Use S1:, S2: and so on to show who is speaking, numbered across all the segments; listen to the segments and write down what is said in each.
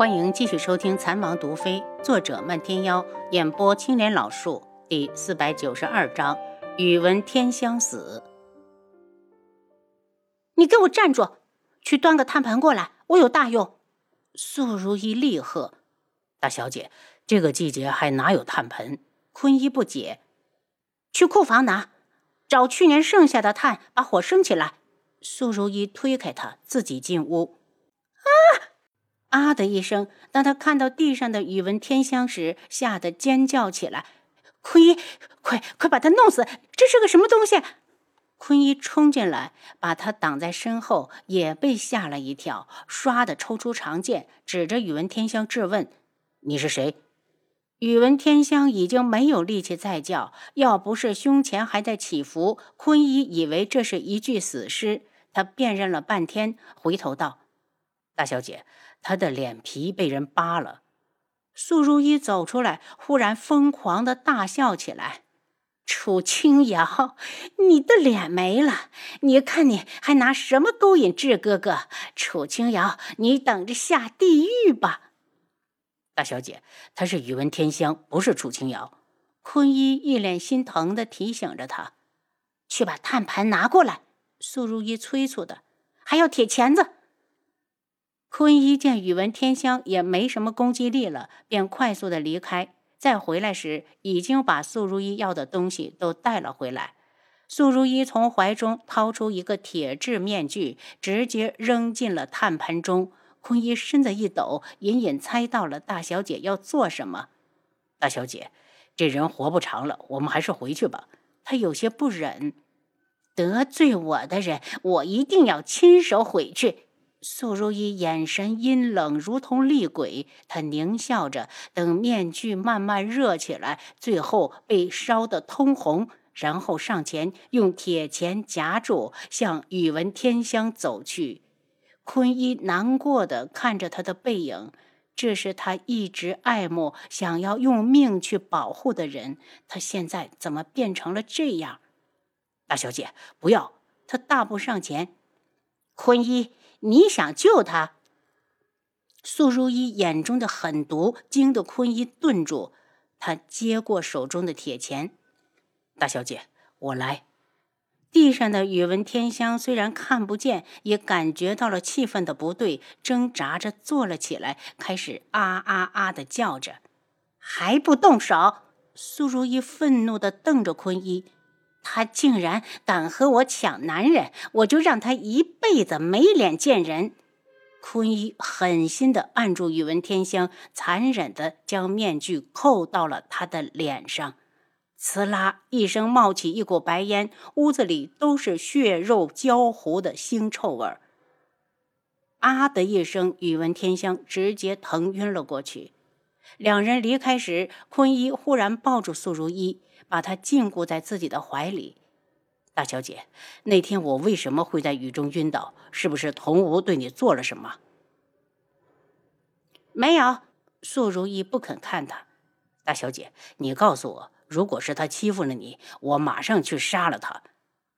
S1: 欢迎继续收听《残王毒妃》，作者漫天妖，演播青莲老树，第四百九十二章：宇文天香死。
S2: 你给我站住！去端个炭盆过来，我有大用。
S1: 素如意厉喝：“大小姐，这个季节还哪有炭盆？”坤一不解：“
S2: 去库房拿，找去年剩下的炭，把火升起来。”
S1: 素如意推开他，自己进屋。
S2: 啊！
S1: 啊的一声，当他看到地上的宇文天香时，吓得尖叫起来：“
S2: 坤一，快快把他弄死！这是个什么东西？”
S1: 坤一冲进来，把他挡在身后，也被吓了一跳，唰的抽出长剑，指着宇文天香质问：“你是谁？”宇文天香已经没有力气再叫，要不是胸前还在起伏，坤一以为这是一具死尸。他辨认了半天，回头道：“大小姐，他的脸皮被人扒了。”
S2: 素如意走出来，忽然疯狂的大笑起来：“楚清瑶，你的脸没了！你看你还拿什么勾引智哥哥？楚清瑶，你等着下地狱吧！”
S1: 大小姐，他是宇文天香，不是楚清瑶。坤一一脸心疼的提醒着他：“
S2: 去把炭盘拿过来。”素如意催促的，还要铁钳子。
S1: 坤一见宇文天香也没什么攻击力了，便快速的离开。再回来时，已经把素如意要的东西都带了回来。素如意从怀中掏出一个铁质面具，直接扔进了炭盆中。坤一身子一抖，隐隐猜到了大小姐要做什么。大小姐，这人活不长了，我们还是回去吧。他有些不忍。
S2: 得罪我的人，我一定要亲手毁去。素如意眼神阴冷，如同厉鬼。她狞笑着，等面具慢慢热起来，最后被烧得通红，然后上前用铁钳夹住，向宇文天香走去。坤一难过的看着他的背影，这是他一直爱慕、想要用命去保护的人，他现在怎么变成了这样？
S1: 大小姐，不要！他大步上前。
S2: 坤一，你想救他？
S1: 素如意眼中的狠毒惊得坤一顿住。他接过手中的铁钳。大小姐，我来。地上的宇文天香虽然看不见，也感觉到了气氛的不对，挣扎着坐了起来，开始啊啊啊的叫着。
S2: 还不动手！素如意愤怒的瞪着坤一。他竟然敢和我抢男人，我就让他一辈子没脸见人！
S1: 坤一狠心的按住宇文天香，残忍的将面具扣到了他的脸上。呲啦一声，冒起一股白烟，屋子里都是血肉焦糊的腥臭味儿。啊的一声，宇文天香直接疼晕了过去。两人离开时，坤一忽然抱住素如一。把她禁锢在自己的怀里，大小姐，那天我为什么会在雨中晕倒？是不是童无对你做了什么？
S2: 没有，
S1: 素如意不肯看他。大小姐，你告诉我，如果是他欺负了你，我马上去杀了他。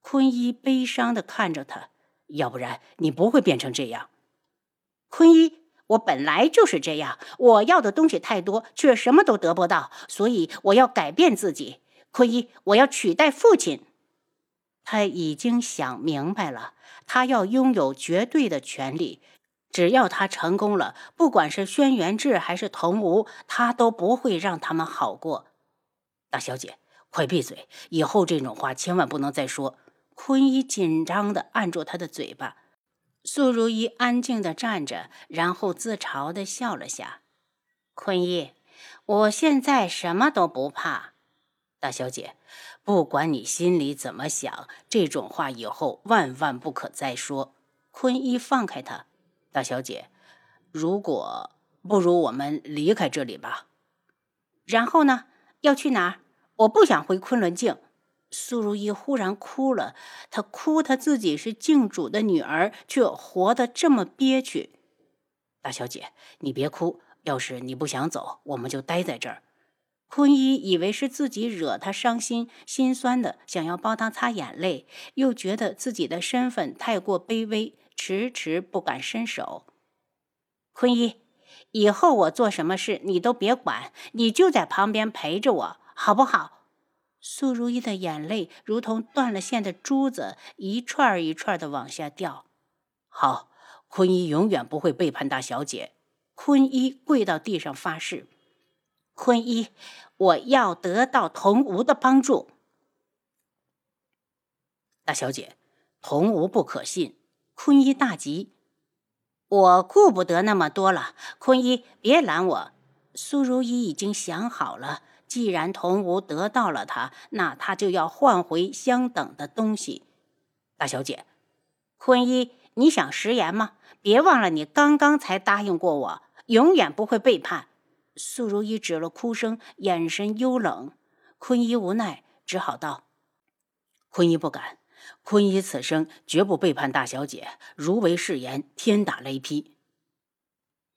S1: 坤一悲伤的看着他，要不然你不会变成这样。
S2: 坤一。我本来就是这样，我要的东西太多，却什么都得不到，所以我要改变自己。坤一，我要取代父亲。
S1: 他已经想明白了，他要拥有绝对的权利。只要他成功了，不管是轩辕志还是童无，他都不会让他们好过。大小姐，快闭嘴！以后这种话千万不能再说。坤一紧张的按住他的嘴巴。素如意安静的站着，然后自嘲的笑了下。
S2: 坤一，我现在什么都不怕。
S1: 大小姐，不管你心里怎么想，这种话以后万万不可再说。坤一放开他。大小姐，如果不如我们离开这里吧。
S2: 然后呢？要去哪儿？我不想回昆仑镜。苏如意忽然哭了，她哭，她自己是镜主的女儿，却活得这么憋屈。
S1: 大小姐，你别哭。要是你不想走，我们就待在这儿。坤一以为是自己惹她伤心，心酸的想要帮她擦眼泪，又觉得自己的身份太过卑微，迟迟不敢伸手。
S2: 坤一，
S1: 以后我做什么事你都别管，你就在旁边陪着我，好不好？
S2: 苏如意的眼泪如同断了线的珠子，一串一串的往下掉。
S3: 好，坤一永远不会背叛大小姐。
S2: 坤一跪到地上发誓：
S1: 坤一，我要得到童无的帮助。
S3: 大小姐，童无不可信。
S2: 坤一大急：“
S1: 我顾不得那么多了，坤一，别拦我。”
S2: 苏如意已经想好了，既然童无得到了他，那他就要换回相等的东西。
S3: 大小姐，
S1: 坤一，你想食言吗？别忘了，你刚刚才答应过我，永远不会背叛。
S2: 苏如意止了哭声，眼神幽冷。坤一无奈，只好道：“
S3: 坤一不敢。”坤一此生绝不背叛大小姐，如违誓言，天打雷劈。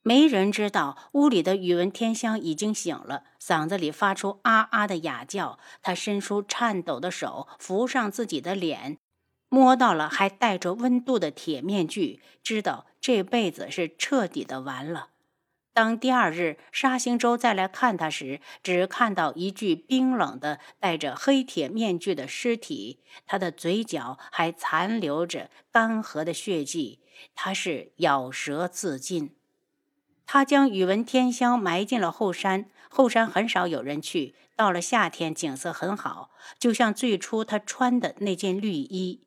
S2: 没人知道，屋里的宇文天香已经醒了，嗓子里发出啊啊的哑叫。他伸出颤抖的手，扶上自己的脸，摸到了还带着温度的铁面具，知道这辈子是彻底的完了。当第二日沙星洲再来看他时，只看到一具冰冷的、戴着黑铁面具的尸体，他的嘴角还残留着干涸的血迹，他是咬舌自尽。他将宇文天香埋进了后山，后山很少有人去，到了夏天景色很好，就像最初他穿的那件绿衣。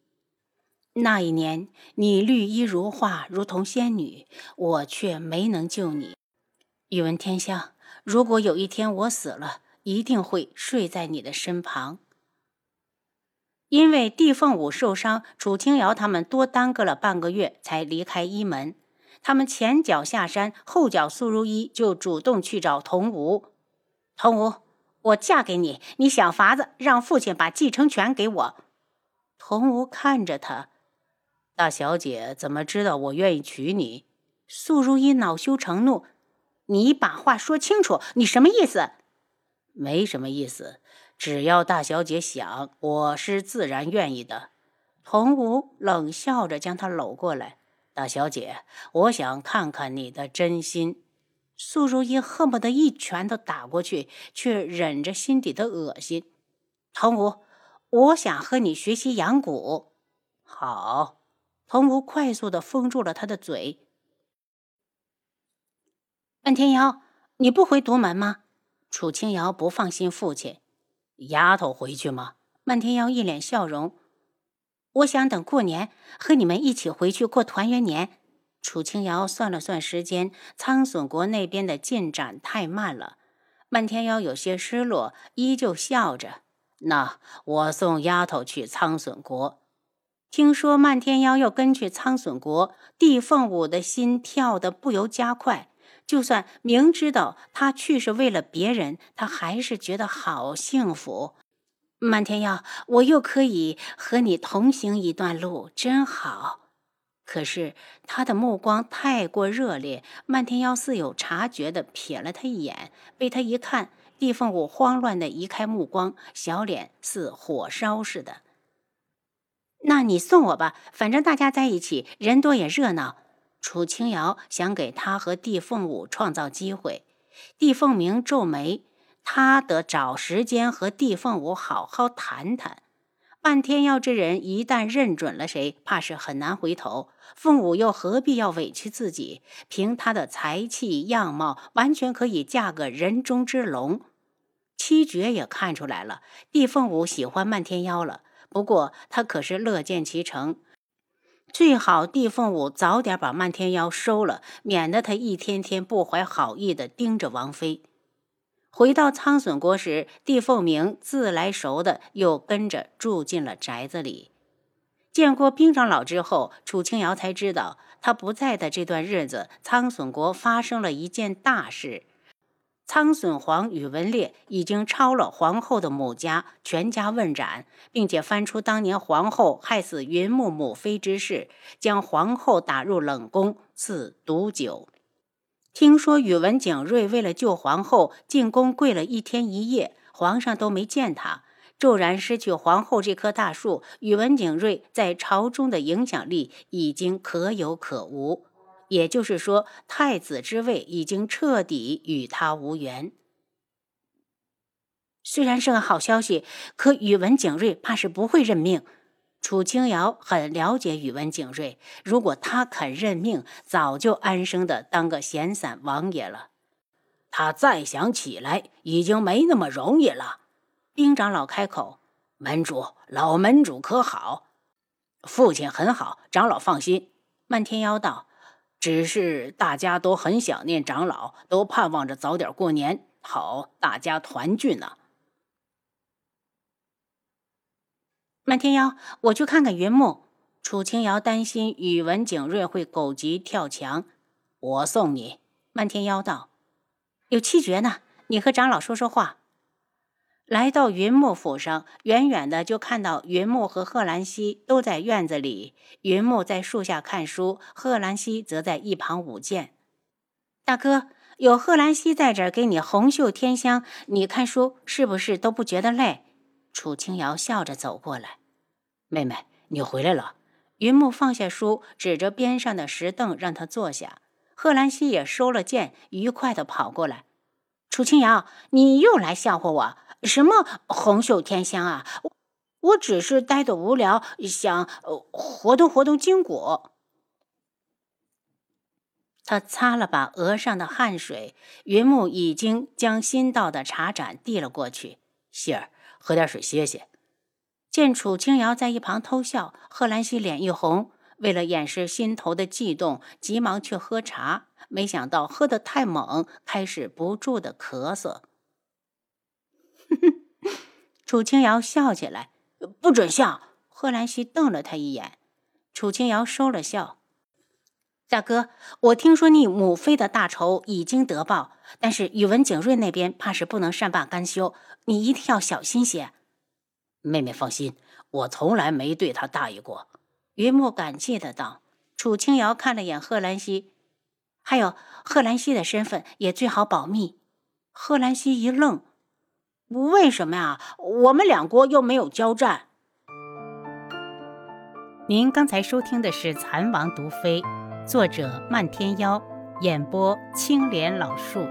S2: 那一年，你绿衣如画，如同仙女，我却没能救你。宇文天香，如果有一天我死了，一定会睡在你的身旁。因为帝凤舞受伤，楚清瑶他们多耽搁了半个月才离开一门。他们前脚下山，后脚苏如意就主动去找童无。童无，我嫁给你，你想法子让父亲把继承权给我。童无看着他，
S3: 大小姐怎么知道我愿意娶你？
S2: 苏如意恼羞成怒。你把话说清楚，你什么意思？
S3: 没什么意思，只要大小姐想，我是自然愿意的。
S2: 童无冷笑着将她搂过来，
S3: 大小姐，我想看看你的真心。
S2: 苏如意恨不得一拳头打过去，却忍着心底的恶心。童无，我想和你学习养蛊。
S3: 好，
S2: 童无快速的封住了他的嘴。半天瑶，你不回独门吗？楚清瑶不放心父亲。
S3: 丫头回去吗？
S2: 漫天瑶一脸笑容。我想等过年和你们一起回去过团圆年。楚清瑶算了算时间，苍隼国那边的进展太慢了。漫天瑶有些失落，依旧笑着。
S3: 那我送丫头去苍隼国。
S2: 听说漫天妖要跟去苍隼国，帝凤舞的心跳得不由加快。就算明知道他去是为了别人，他还是觉得好幸福。漫天耀，我又可以和你同行一段路，真好。可是他的目光太过热烈，漫天妖似有察觉的瞥了他一眼，被他一看，地凤舞慌乱的移开目光，小脸似火烧似的。那你送我吧，反正大家在一起，人多也热闹。楚清瑶想给他和帝凤舞创造机会，帝凤鸣皱眉，他得找时间和帝凤舞好好谈谈。漫天耀这人一旦认准了谁，怕是很难回头。凤舞又何必要委屈自己？凭他的才气样貌，完全可以嫁个人中之龙。七绝也看出来了，帝凤舞喜欢漫天妖了，不过他可是乐见其成。最好帝凤舞早点把漫天妖收了，免得他一天天不怀好意的盯着王妃。回到苍隼国时，帝凤鸣自来熟的又跟着住进了宅子里。见过兵长老之后，楚清瑶才知道，他不在的这段日子，苍隼国发生了一件大事。苍隼皇宇文烈已经抄了皇后的母家，全家问斩，并且翻出当年皇后害死云木母妃之事，将皇后打入冷宫，赐毒酒。听说宇文景睿为了救皇后，进宫跪了一天一夜，皇上都没见他。骤然失去皇后这棵大树，宇文景睿在朝中的影响力已经可有可无。
S1: 也就是说，太子之位已经彻底与他无缘。
S2: 虽然是个好消息，可宇文景睿怕是不会认命。楚清瑶很了解宇文景睿，如果他肯认命，早就安生的当个闲散王爷了。
S3: 他再想起来，已经没那么容易了。
S2: 兵长老开口：“
S3: 门主，老门主可好？”
S1: 父亲很好，长老放心。
S2: 漫天妖道：“
S1: 只是大家都很想念长老，都盼望着早点过年，好大家团聚呢。”
S2: 漫天妖，我去看看云木。楚清瑶担心宇文景睿会狗急跳墙，
S1: 我送你。
S2: 漫天妖道。有七绝呢，你和长老说说话。来到云木府上，远远的就看到云木和贺兰溪都在院子里。云木在树下看书，贺兰溪则在一旁舞剑。大哥，有贺兰溪在这儿给你红袖添香，你看书是不是都不觉得累？楚清瑶笑着走过来。
S1: 妹妹，你回来了。
S2: 云木放下书，指着边上的石凳让他坐下。贺兰溪也收了剑，愉快的跑过来。楚清瑶，你又来笑话我？什么红袖添香啊？我我只是呆得无聊，想活动活动筋骨。他擦了把额上的汗水，云木已经将新到的茶盏递了过去。
S1: 希儿，喝点水歇歇。
S2: 见楚清瑶在一旁偷笑，贺兰溪脸一红。为了掩饰心头的悸动，急忙去喝茶，没想到喝得太猛，开始不住的咳嗽。楚清瑶笑起来，不准笑！贺兰溪瞪了他一眼。楚清瑶收了笑。大哥，我听说你母妃的大仇已经得报，但是宇文景睿那边怕是不能善罢甘休，你一定要小心些。
S1: 妹妹放心，我从来没对他大意过。
S2: 云木感激的道：“楚清瑶看了眼贺兰溪，还有贺兰溪的身份也最好保密。”贺兰溪一愣：“为什么呀？我们两国又没有交战。”
S1: 您刚才收听的是《蚕王毒妃》，作者漫天妖，演播青莲老树。